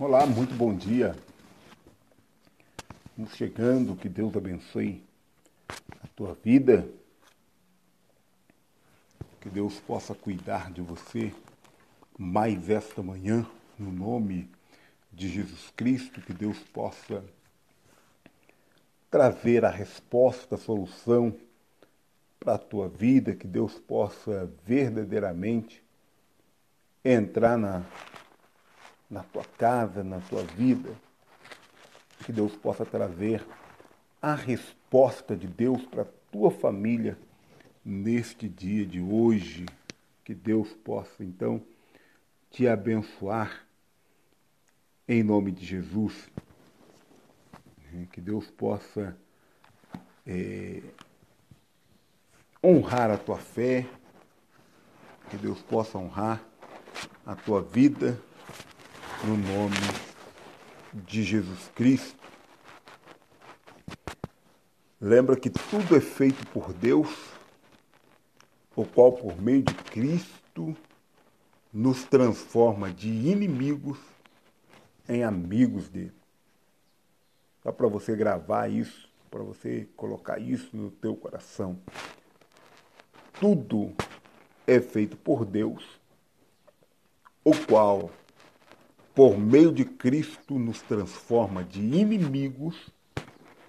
Olá, muito bom dia. Estamos chegando, que Deus abençoe a tua vida. Que Deus possa cuidar de você mais esta manhã, no nome de Jesus Cristo, que Deus possa trazer a resposta, a solução para a tua vida, que Deus possa verdadeiramente entrar na na tua casa, na tua vida. Que Deus possa trazer a resposta de Deus para a tua família neste dia de hoje. Que Deus possa, então, te abençoar em nome de Jesus. Que Deus possa é, honrar a tua fé, que Deus possa honrar a tua vida no nome de Jesus Cristo. Lembra que tudo é feito por Deus, o qual, por meio de Cristo, nos transforma de inimigos em amigos dele. Só para você gravar isso, para você colocar isso no teu coração. Tudo é feito por Deus, o qual por meio de Cristo, nos transforma de inimigos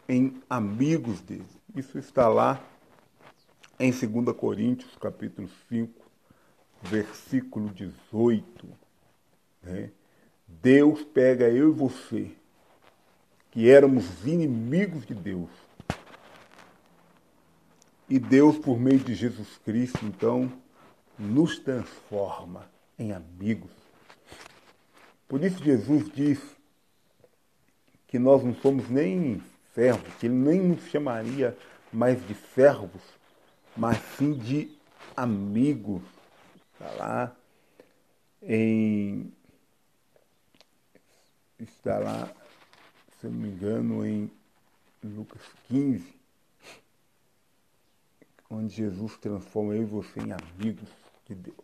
em amigos dele. Isso está lá em 2 Coríntios, capítulo 5, versículo 18. Né? Deus pega eu e você, que éramos inimigos de Deus, e Deus, por meio de Jesus Cristo, então, nos transforma em amigos. Por isso Jesus diz que nós não somos nem servos, que ele nem nos chamaria mais de servos, mas sim de amigos. Está lá em. Está lá, se eu não me engano, em Lucas 15, onde Jesus transforma eu e você em amigos de Deus.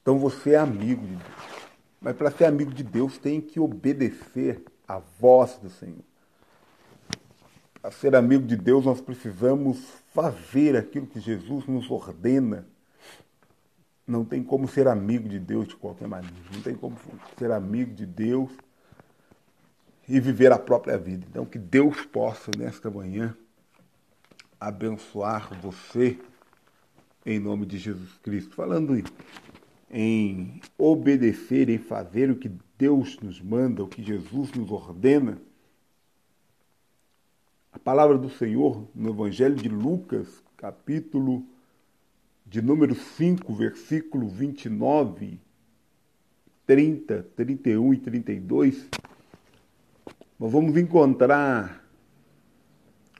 Então você é amigo de Deus. Mas para ser amigo de Deus tem que obedecer à voz do Senhor. Para ser amigo de Deus, nós precisamos fazer aquilo que Jesus nos ordena. Não tem como ser amigo de Deus de qualquer maneira. Não tem como ser amigo de Deus e viver a própria vida. Então, que Deus possa, nesta manhã, abençoar você em nome de Jesus Cristo. Falando em obedecer, em fazer o que Deus nos manda, o que Jesus nos ordena. A palavra do Senhor no Evangelho de Lucas, capítulo de número 5, versículo 29, 30, 31 e 32, nós vamos encontrar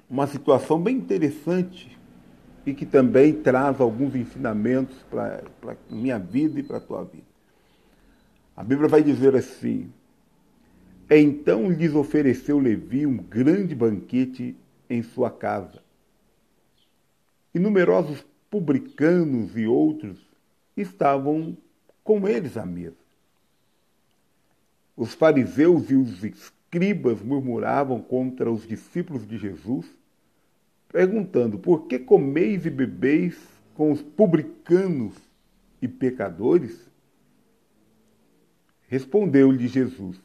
uma situação bem interessante e que também traz alguns ensinamentos para a minha vida e para a tua vida. A Bíblia vai dizer assim: Então lhes ofereceu Levi um grande banquete em sua casa. E numerosos publicanos e outros estavam com eles à mesa. Os fariseus e os escribas murmuravam contra os discípulos de Jesus perguntando: Por que comeis e bebeis com os publicanos e pecadores? Respondeu-lhe Jesus: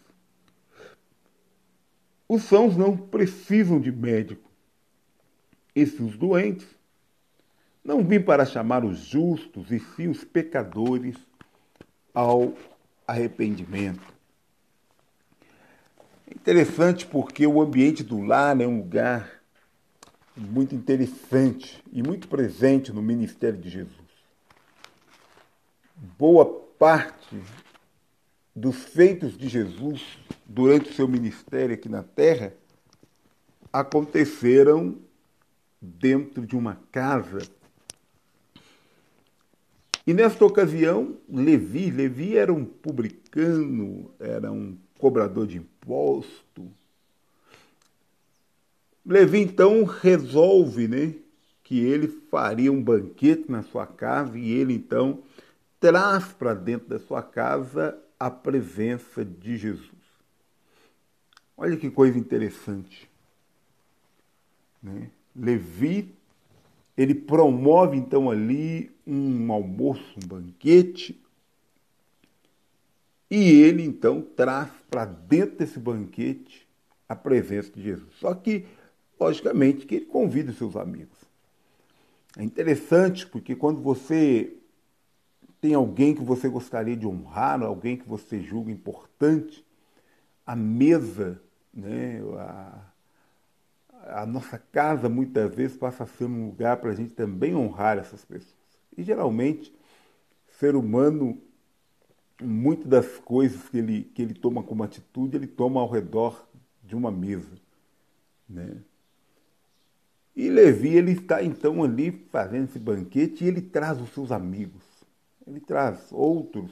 Os sãos não precisam de médico, e se os doentes. Não vim para chamar os justos, e sim os pecadores ao arrependimento. É interessante porque o ambiente do lar é um lugar muito interessante e muito presente no ministério de Jesus. Boa parte dos feitos de Jesus durante o seu ministério aqui na terra aconteceram dentro de uma casa. E nesta ocasião, Levi, Levi era um publicano, era um cobrador de imposto, Levi então resolve, né, que ele faria um banquete na sua casa e ele então traz para dentro da sua casa a presença de Jesus. Olha que coisa interessante. Né? Levi, ele promove então ali um almoço, um banquete, e ele então traz para dentro desse banquete a presença de Jesus. Só que, logicamente, que ele convida os seus amigos. É interessante porque quando você tem alguém que você gostaria de honrar, alguém que você julga importante, a mesa, né, a, a nossa casa muitas vezes passa a ser um lugar para a gente também honrar essas pessoas. E geralmente, ser humano, muitas das coisas que ele, que ele toma como atitude, ele toma ao redor de uma mesa. Né? E Levi, ele está então ali fazendo esse banquete e ele traz os seus amigos ele traz outros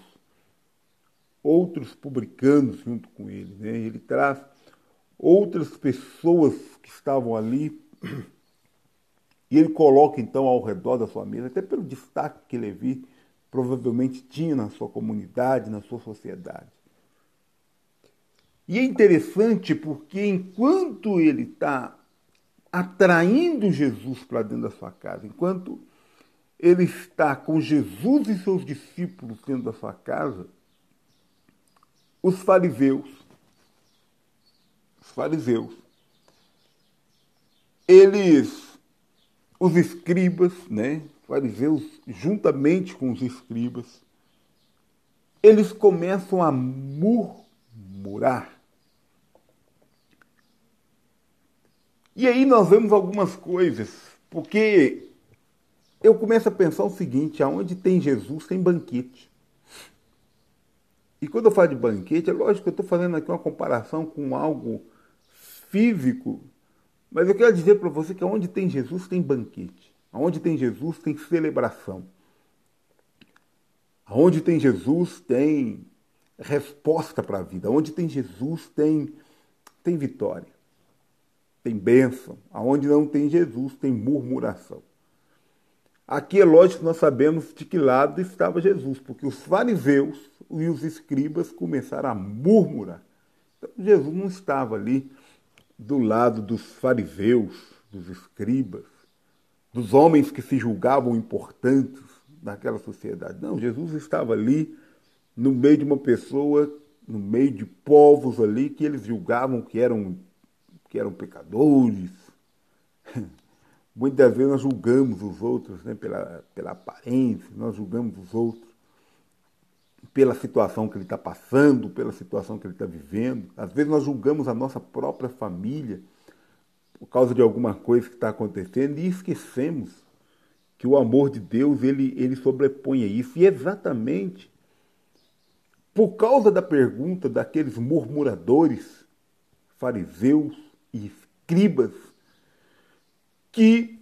outros publicanos junto com ele, né? Ele traz outras pessoas que estavam ali e ele coloca então ao redor da sua mesa, até pelo destaque que Levi provavelmente tinha na sua comunidade, na sua sociedade. E é interessante porque enquanto ele está atraindo Jesus para dentro da sua casa, enquanto ele está com Jesus e seus discípulos dentro da sua casa, os fariseus, os fariseus, eles, os escribas, né, fariseus juntamente com os escribas, eles começam a murmurar. E aí nós vemos algumas coisas, porque eu começo a pensar o seguinte: aonde tem Jesus, tem banquete. E quando eu falo de banquete, é lógico que eu estou fazendo aqui uma comparação com algo físico, mas eu quero dizer para você que onde tem Jesus, tem banquete. Onde tem Jesus, tem celebração. Onde tem Jesus, tem resposta para a vida. Onde tem Jesus, tem, tem vitória. Tem bênção. Aonde não tem Jesus, tem murmuração. Aqui é lógico que nós sabemos de que lado estava Jesus, porque os fariseus e os escribas começaram a murmurar. Então, Jesus não estava ali do lado dos fariseus, dos escribas, dos homens que se julgavam importantes naquela sociedade. Não, Jesus estava ali no meio de uma pessoa, no meio de povos ali que eles julgavam que eram, que eram pecadores, Muitas vezes nós julgamos os outros né, pela, pela aparência, nós julgamos os outros pela situação que ele está passando, pela situação que ele está vivendo. Às vezes nós julgamos a nossa própria família por causa de alguma coisa que está acontecendo e esquecemos que o amor de Deus ele, ele sobrepõe isso. E exatamente por causa da pergunta daqueles murmuradores, fariseus e escribas, que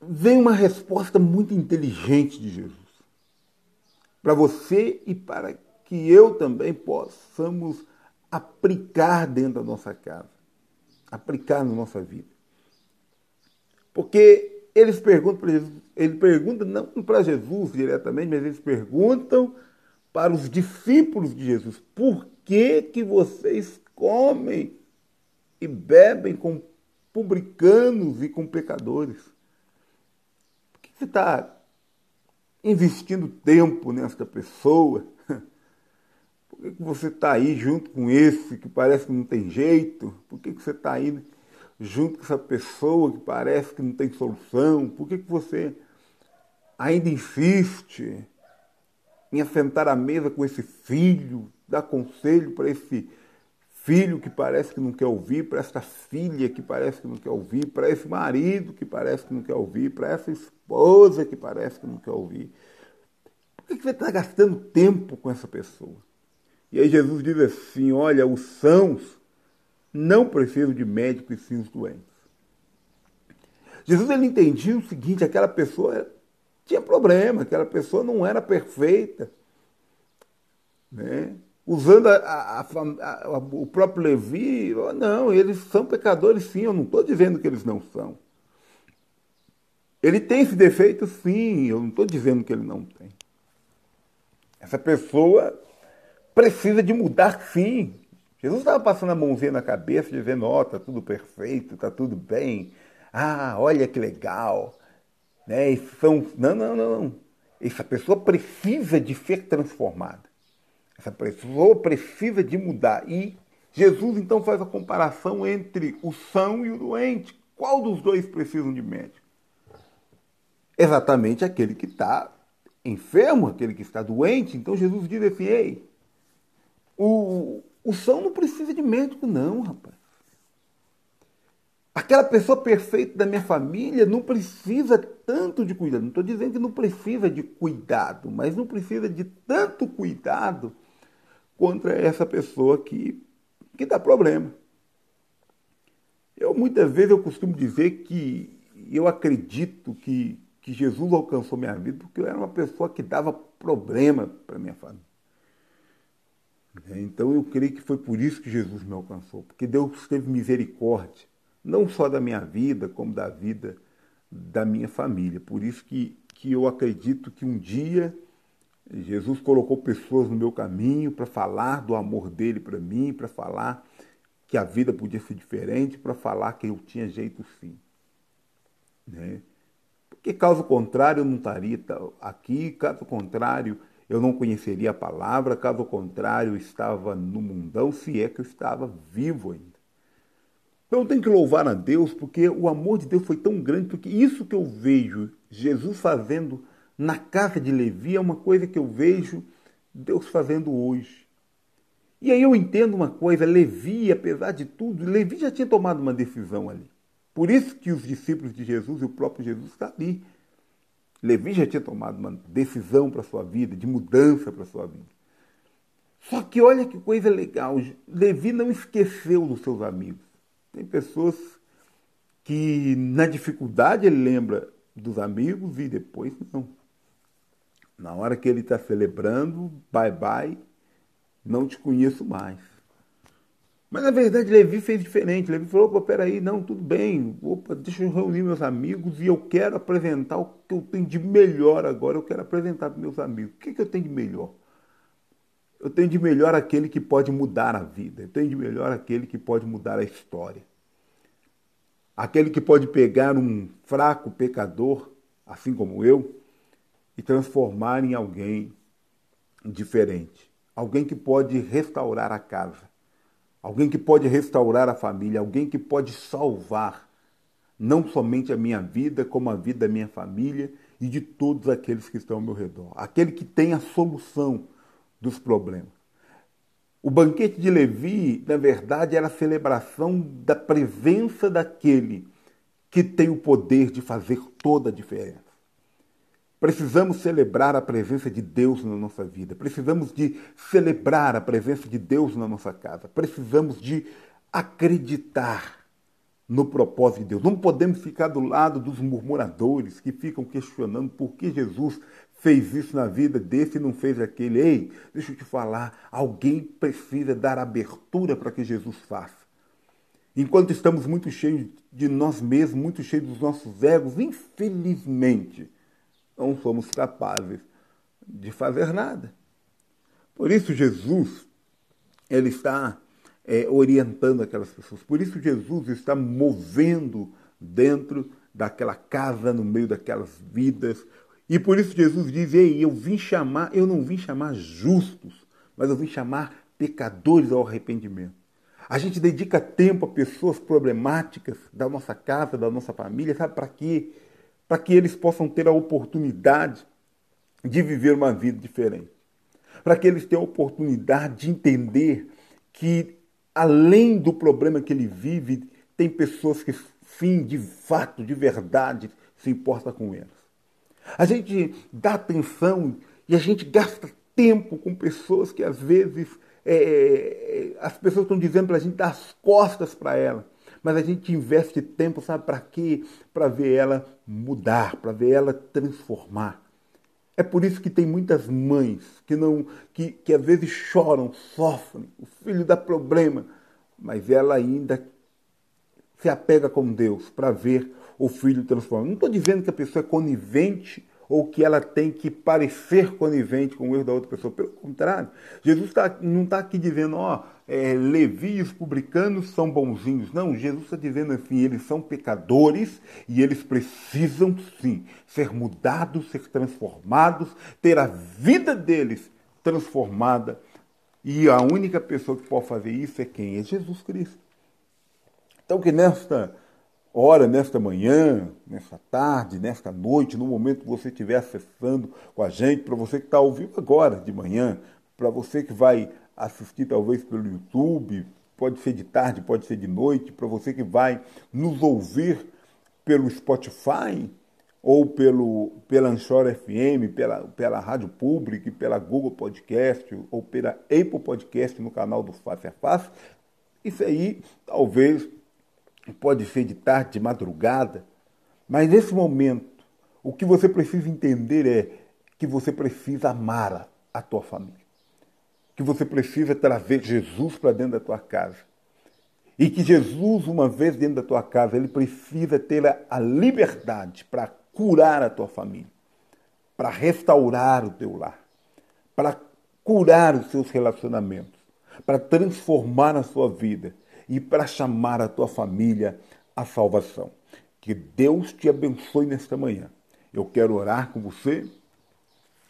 vem uma resposta muito inteligente de Jesus. Para você e para que eu também possamos aplicar dentro da nossa casa, aplicar na nossa vida. Porque eles perguntam para Jesus, ele pergunta não para Jesus diretamente, mas eles perguntam para os discípulos de Jesus, por que que vocês comem e bebem com publicanos e com pecadores. Por que você está investindo tempo nesta pessoa? Por que você está aí junto com esse que parece que não tem jeito? Por que você está aí junto com essa pessoa que parece que não tem solução? Por que você ainda insiste em assentar à mesa com esse filho, dar conselho para esse filho que parece que não quer ouvir, para essa filha que parece que não quer ouvir, para esse marido que parece que não quer ouvir, para essa esposa que parece que não quer ouvir. Por que você está gastando tempo com essa pessoa? E aí Jesus diz assim: olha, os sãos não precisam de médico e sim os doentes. Jesus ele entendia o seguinte: aquela pessoa tinha problema, aquela pessoa não era perfeita. Né? Usando a, a, a, o próprio Levi, não, eles são pecadores sim, eu não estou dizendo que eles não são. Ele tem esse defeito sim, eu não estou dizendo que ele não tem. Essa pessoa, precisa de mudar sim. Jesus estava passando a mãozinha na cabeça, dizendo, ó, oh, tá tudo perfeito, tá tudo bem. Ah, olha que legal. Né? São... Não, não, não. Essa pessoa precisa de ser transformada. Essa pessoa precisa de mudar. E Jesus então faz a comparação entre o são e o doente. Qual dos dois precisam de médico? Exatamente aquele que está enfermo, aquele que está doente. Então Jesus diz assim: ei, o, o são não precisa de médico, não, rapaz. Aquela pessoa perfeita da minha família não precisa tanto de cuidado. Não estou dizendo que não precisa de cuidado, mas não precisa de tanto cuidado contra essa pessoa que, que dá problema. Eu muitas vezes eu costumo dizer que eu acredito que, que Jesus alcançou minha vida porque eu era uma pessoa que dava problema para minha família. Então eu creio que foi por isso que Jesus me alcançou, porque Deus teve misericórdia não só da minha vida, como da vida da minha família. Por isso que, que eu acredito que um dia Jesus colocou pessoas no meu caminho para falar do amor dele para mim, para falar que a vida podia ser diferente, para falar que eu tinha jeito sim. Né? Porque caso contrário eu não estaria aqui, caso contrário eu não conheceria a palavra, caso contrário eu estava no mundão, se é que eu estava vivo ainda. Então eu tenho que louvar a Deus porque o amor de Deus foi tão grande, porque isso que eu vejo Jesus fazendo na casa de Levi é uma coisa que eu vejo Deus fazendo hoje. E aí eu entendo uma coisa, Levi, apesar de tudo, Levi já tinha tomado uma decisão ali. Por isso que os discípulos de Jesus e o próprio Jesus está ali. Levi já tinha tomado uma decisão para a sua vida, de mudança para a sua vida. Só que olha que coisa legal, Levi não esqueceu dos seus amigos. Tem pessoas que na dificuldade ele lembra dos amigos e depois não. Na hora que ele está celebrando, bye bye, não te conheço mais. Mas na verdade Levi fez diferente. Levi falou: opa, peraí, não, tudo bem, opa, deixa eu reunir meus amigos e eu quero apresentar o que eu tenho de melhor agora. Eu quero apresentar para meus amigos. O que, que eu tenho de melhor? Eu tenho de melhor aquele que pode mudar a vida. Eu tenho de melhor aquele que pode mudar a história. Aquele que pode pegar um fraco pecador, assim como eu, e transformar em alguém diferente. Alguém que pode restaurar a casa. Alguém que pode restaurar a família. Alguém que pode salvar não somente a minha vida, como a vida da minha família e de todos aqueles que estão ao meu redor. Aquele que tem a solução dos problemas. O banquete de Levi, na verdade, era a celebração da presença daquele que tem o poder de fazer toda a diferença. Precisamos celebrar a presença de Deus na nossa vida. Precisamos de celebrar a presença de Deus na nossa casa. Precisamos de acreditar no propósito de Deus. Não podemos ficar do lado dos murmuradores que ficam questionando por que Jesus fez isso na vida desse e não fez aquele. Ei, deixa eu te falar, alguém precisa dar abertura para que Jesus faça. Enquanto estamos muito cheios de nós mesmos, muito cheios dos nossos egos, infelizmente, não somos capazes de fazer nada. Por isso Jesus, ele está é, orientando aquelas pessoas. Por isso Jesus está movendo dentro daquela casa, no meio daquelas vidas, e por isso Jesus diz: Ei, eu vim chamar, eu não vim chamar justos, mas eu vim chamar pecadores ao arrependimento. A gente dedica tempo a pessoas problemáticas da nossa casa, da nossa família, sabe para quê? Para que eles possam ter a oportunidade de viver uma vida diferente. Para que eles tenham a oportunidade de entender que, além do problema que ele vive, tem pessoas que, sim, de fato, de verdade, se importam com eles. A gente dá atenção e a gente gasta tempo com pessoas que às vezes é, é as pessoas estão dizendo para a gente dar as costas para ela. Mas a gente investe tempo, sabe para quê? Para ver ela mudar, para ver ela transformar. É por isso que tem muitas mães que não que, que às vezes choram, sofrem, o filho dá problema, mas ela ainda se apega com Deus para ver o filho transformado. Não estou dizendo que a pessoa é conivente ou que ela tem que parecer conivente com o erro da outra pessoa. Pelo contrário, Jesus tá, não está aqui dizendo, ó, é, Levi e os publicanos são bonzinhos. Não, Jesus está dizendo assim, eles são pecadores e eles precisam sim ser mudados, ser transformados, ter a vida deles transformada. E a única pessoa que pode fazer isso é quem? É Jesus Cristo. Então que nesta hora, nesta manhã, nesta tarde, nesta noite, no momento que você estiver acessando com a gente, para você que está ouvindo agora de manhã, para você que vai assistir talvez pelo YouTube, pode ser de tarde, pode ser de noite, para você que vai nos ouvir pelo Spotify ou pelo, pela Anchor FM, pela, pela Rádio Pública, pela Google Podcast ou pela Apple Podcast no canal do Face a Face, isso aí talvez pode ser de tarde, de madrugada, mas nesse momento, o que você precisa entender é que você precisa amar a tua família, que você precisa trazer Jesus para dentro da tua casa. E que Jesus, uma vez dentro da tua casa, ele precisa ter a, liberdade para curar a tua família, para restaurar o teu lar, para curar os seus relacionamentos, para transformar a sua vida e para chamar a tua família à salvação. Que Deus te abençoe nesta manhã. Eu quero orar com você,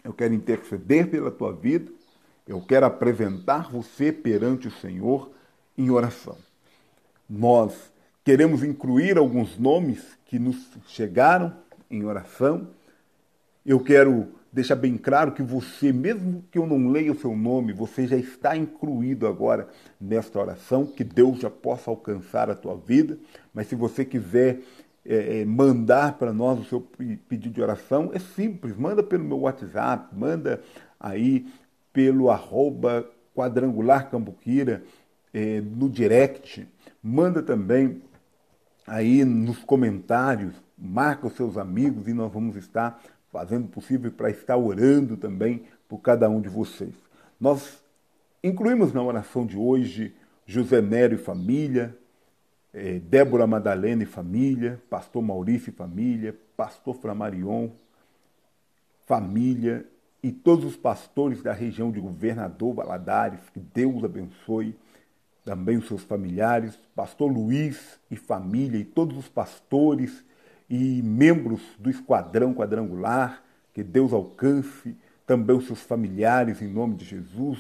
eu quero interceder pela tua vida, eu quero apresentar você perante o Senhor em oração. Nós queremos incluir alguns nomes que nos chegaram em oração. Eu quero deixar bem claro que você, mesmo que eu não leia o seu nome, você já está incluído agora nesta oração, que Deus já possa alcançar a tua vida. Mas se você quiser é, mandar para nós o seu pedido de oração, é simples, manda pelo meu WhatsApp, manda aí pelo arroba quadrangular cambuquira é, no direct, manda também aí nos comentários marca os seus amigos e nós vamos estar fazendo o possível para estar orando também por cada um de vocês. Nós incluímos na oração de hoje José Nero e família, eh, Débora Madalena e família, Pastor Maurício e família, Pastor Flamarion, família e todos os pastores da região de Governador Valadares, que Deus abençoe também os seus familiares, Pastor Luiz e família e todos os pastores e membros do esquadrão quadrangular, que Deus alcance também os seus familiares em nome de Jesus,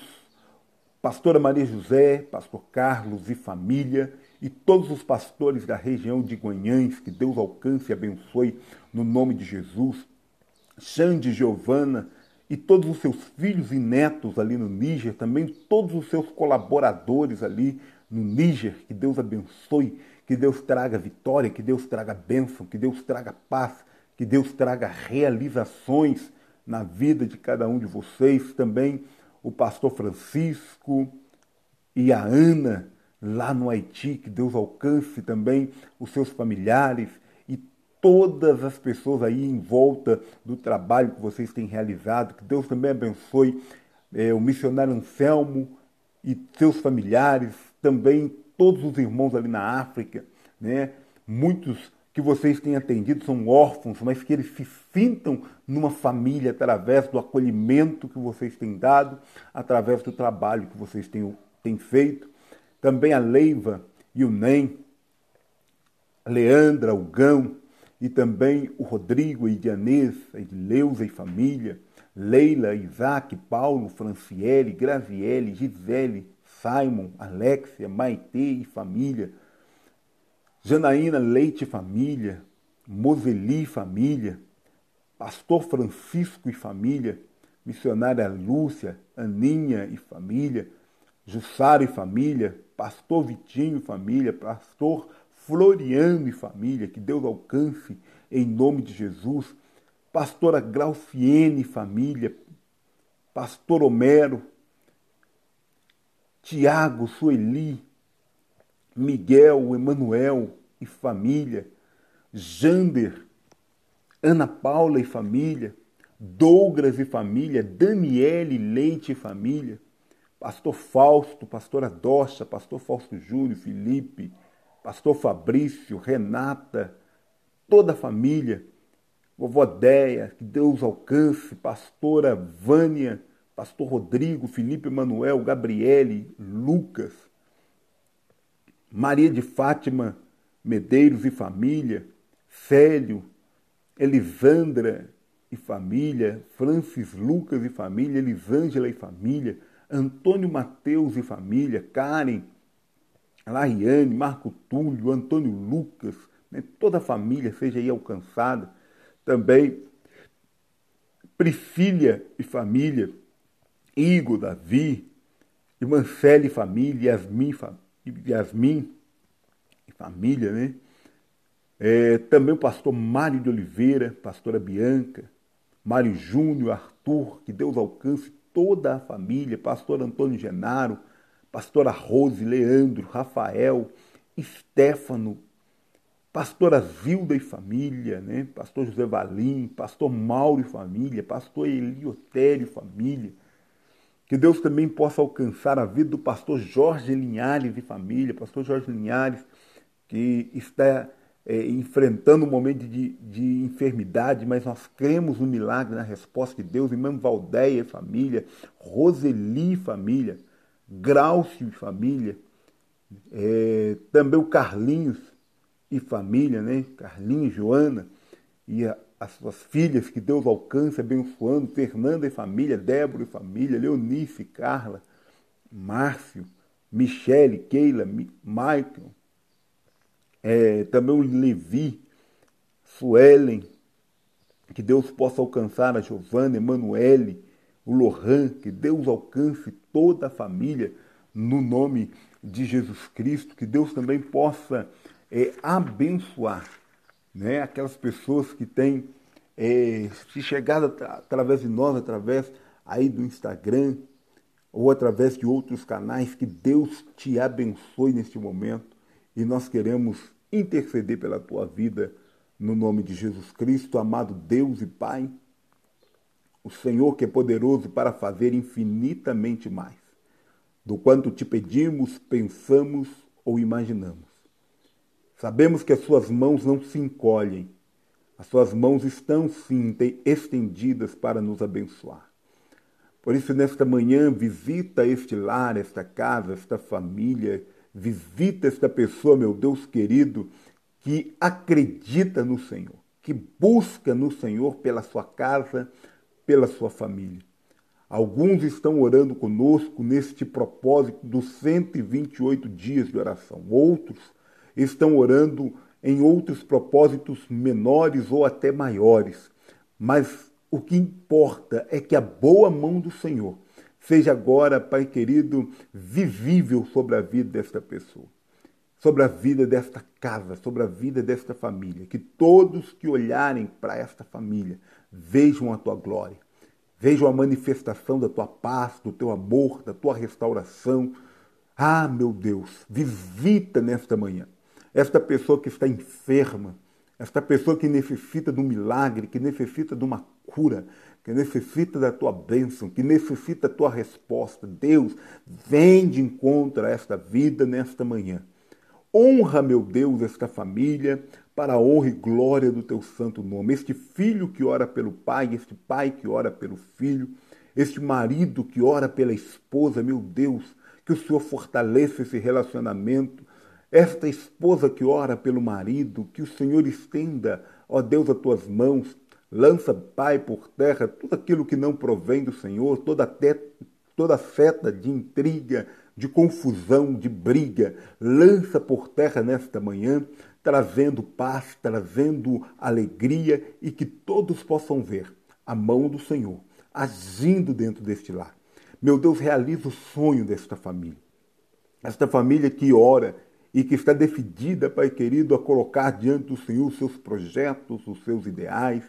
pastora Maria José, pastor Carlos e família, e todos os pastores da região de Guanhães, que Deus alcance e abençoe no nome de Jesus, Xande Giovana e todos os seus filhos e netos ali no Níger, também todos os seus colaboradores ali no Níger, que Deus abençoe que Deus traga vitória, que Deus traga bênção, que Deus traga paz, que Deus traga realizações na vida de cada um de vocês. Também o pastor Francisco e a Ana lá no Haiti, que Deus alcance também os seus familiares e todas as pessoas aí em volta do trabalho que vocês têm realizado. Que Deus também abençoe é, o missionário Anselmo e seus familiares, também todos os irmãos ali na África, né? Muitos que vocês têm atendido são órfãos, mas que eles se sintam numa família através do acolhimento que vocês têm dado, através do trabalho que vocês têm, têm feito. Também a Leiva e o Nem, Leandra, o Gão, e também o Rodrigo, e Dianês, a Leusa e família, Leila, Isaac, Paulo, Franciele, Graziele, Gisele, Simon, Alexia, Maitê e família, Janaína Leite e família, Moseli e família, Pastor Francisco e família, missionária Lúcia, Aninha e família, Jussara e família, Pastor Vitinho e família, Pastor Floriano e família, que Deus alcance em nome de Jesus, Pastora Grauciene e família, Pastor Homero, Tiago, Sueli, Miguel, Emanuel e família, Jander, Ana Paula e família, Douglas e família, Daniele Leite e família, Pastor Fausto, Pastora Docha, Pastor Fausto Júnior, Felipe, Pastor Fabrício, Renata, toda a família, vovó Deia, que Deus alcance, pastora Vânia, pastor Rodrigo, Felipe Emanuel, Gabriele, Lucas, Maria de Fátima, Medeiros e família, Célio, Elisandra e família, Francis Lucas e família, Elisângela e família, Antônio Mateus e família, Karen, Lariane, Marco Túlio, Antônio Lucas, né, toda a família seja aí alcançada. Também Priscília e família, Igor, Davi, Mancele e família, Yasmin, Yasmin e família, né? É, também o pastor Mário de Oliveira, pastora Bianca, Mário Júnior, Arthur, que Deus alcance toda a família, pastor Antônio Genaro, pastora Rose, Leandro, Rafael, Stefano, pastora Zilda e família, né? pastor José Valim, pastor Mauro e família, pastor Eliotério e família. Que Deus também possa alcançar a vida do pastor Jorge Linhares e família, pastor Jorge Linhares, que está é, enfrentando um momento de, de enfermidade, mas nós cremos no milagre, na resposta de Deus, irmã Valdeia e família, Roseli e família, Graucio e família, é, também o Carlinhos e família, né? Carlinhos, Joana e a, as suas filhas, que Deus alcance abençoando, Fernanda e família, Débora e família, Leonice, Carla, Márcio, Michele, Keila, Michael, é, também o Levi, Suelen, que Deus possa alcançar a Giovana, Emanuele, o Lohan, que Deus alcance toda a família no nome de Jesus Cristo, que Deus também possa é, abençoar né, aquelas pessoas que têm é, se chegado através de nós, através aí do Instagram ou através de outros canais, que Deus te abençoe neste momento e nós queremos interceder pela tua vida no nome de Jesus Cristo, amado Deus e Pai o Senhor que é poderoso para fazer infinitamente mais do quanto te pedimos, pensamos ou imaginamos. Sabemos que as suas mãos não se encolhem, as suas mãos estão sim estendidas para nos abençoar. Por isso, nesta manhã, visita este lar, esta casa, esta família, visita esta pessoa, meu Deus querido, que acredita no Senhor, que busca no Senhor pela sua casa, pela sua família. Alguns estão orando conosco neste propósito dos 128 dias de oração. Outros estão orando em outros propósitos menores ou até maiores. Mas o que importa é que a boa mão do Senhor seja agora, Pai querido, visível sobre a vida desta pessoa, sobre a vida desta casa, sobre a vida desta família. Que todos que olharem para esta família vejam a tua glória, vejam a manifestação da tua paz, do teu amor, da tua restauração. Ah, meu Deus, visita nesta manhã esta pessoa que está enferma, esta pessoa que necessita de um milagre, que necessita de uma cura, que necessita da tua bênção, que necessita da tua resposta. Deus, vem de encontro a esta vida nesta manhã. Honra, meu Deus, esta família, para a honra e glória do teu santo nome. Este filho que ora pelo pai, este pai que ora pelo filho, este marido que ora pela esposa, meu Deus, que o Senhor fortaleça esse relacionamento. Esta esposa que ora pelo marido, que o Senhor estenda, ó Deus, as tuas mãos, lança, Pai, por terra tudo aquilo que não provém do Senhor, toda, te, toda seta de intriga, de confusão, de briga, lança por terra nesta manhã, trazendo paz, trazendo alegria e que todos possam ver a mão do Senhor agindo dentro deste lar. Meu Deus, realiza o sonho desta família. Esta família que ora e que está decidida, Pai querido, a colocar diante do Senhor os seus projetos, os seus ideais,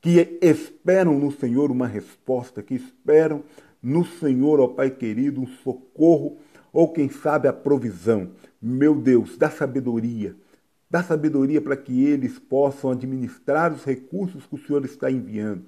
que esperam no Senhor uma resposta, que esperam no Senhor, ó Pai querido, um socorro ou quem sabe a provisão. Meu Deus, dá sabedoria, Dá sabedoria para que eles possam administrar os recursos que o Senhor está enviando,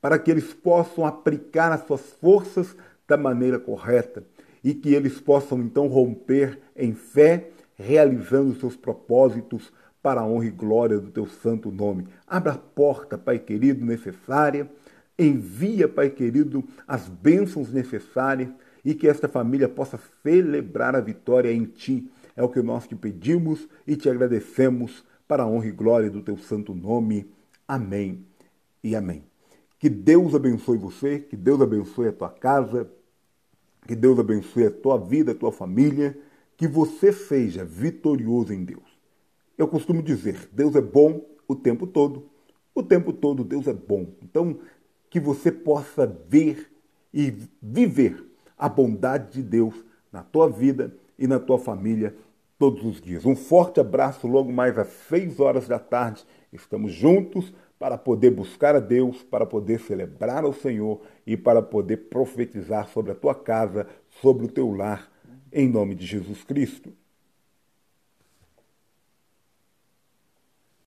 para que eles possam aplicar as suas forças da maneira correta e que eles possam então romper em fé, realizando seus propósitos para a honra e glória do teu santo nome. Abra a porta, Pai querido, necessária. Envia, Pai querido, as bênçãos necessárias e que esta família possa celebrar a vitória em Ti. É o que nós te pedimos e te agradecemos para a honra e glória do teu santo nome. Amém e amém. Que Deus abençoe você, que Deus abençoe a tua casa, que Deus abençoe a tua vida, a tua família, que você seja vitorioso em Deus. Eu costumo dizer, Deus é bom o tempo todo. O tempo todo Deus é bom. Então, que você possa ver e viver a bondade de Deus na tua vida e na tua família todos os dias. Um forte abraço logo mais às seis horas da tarde. Estamos juntos para poder buscar a Deus, para poder celebrar ao Senhor e para poder profetizar sobre a tua casa, sobre o teu lar, em nome de Jesus Cristo.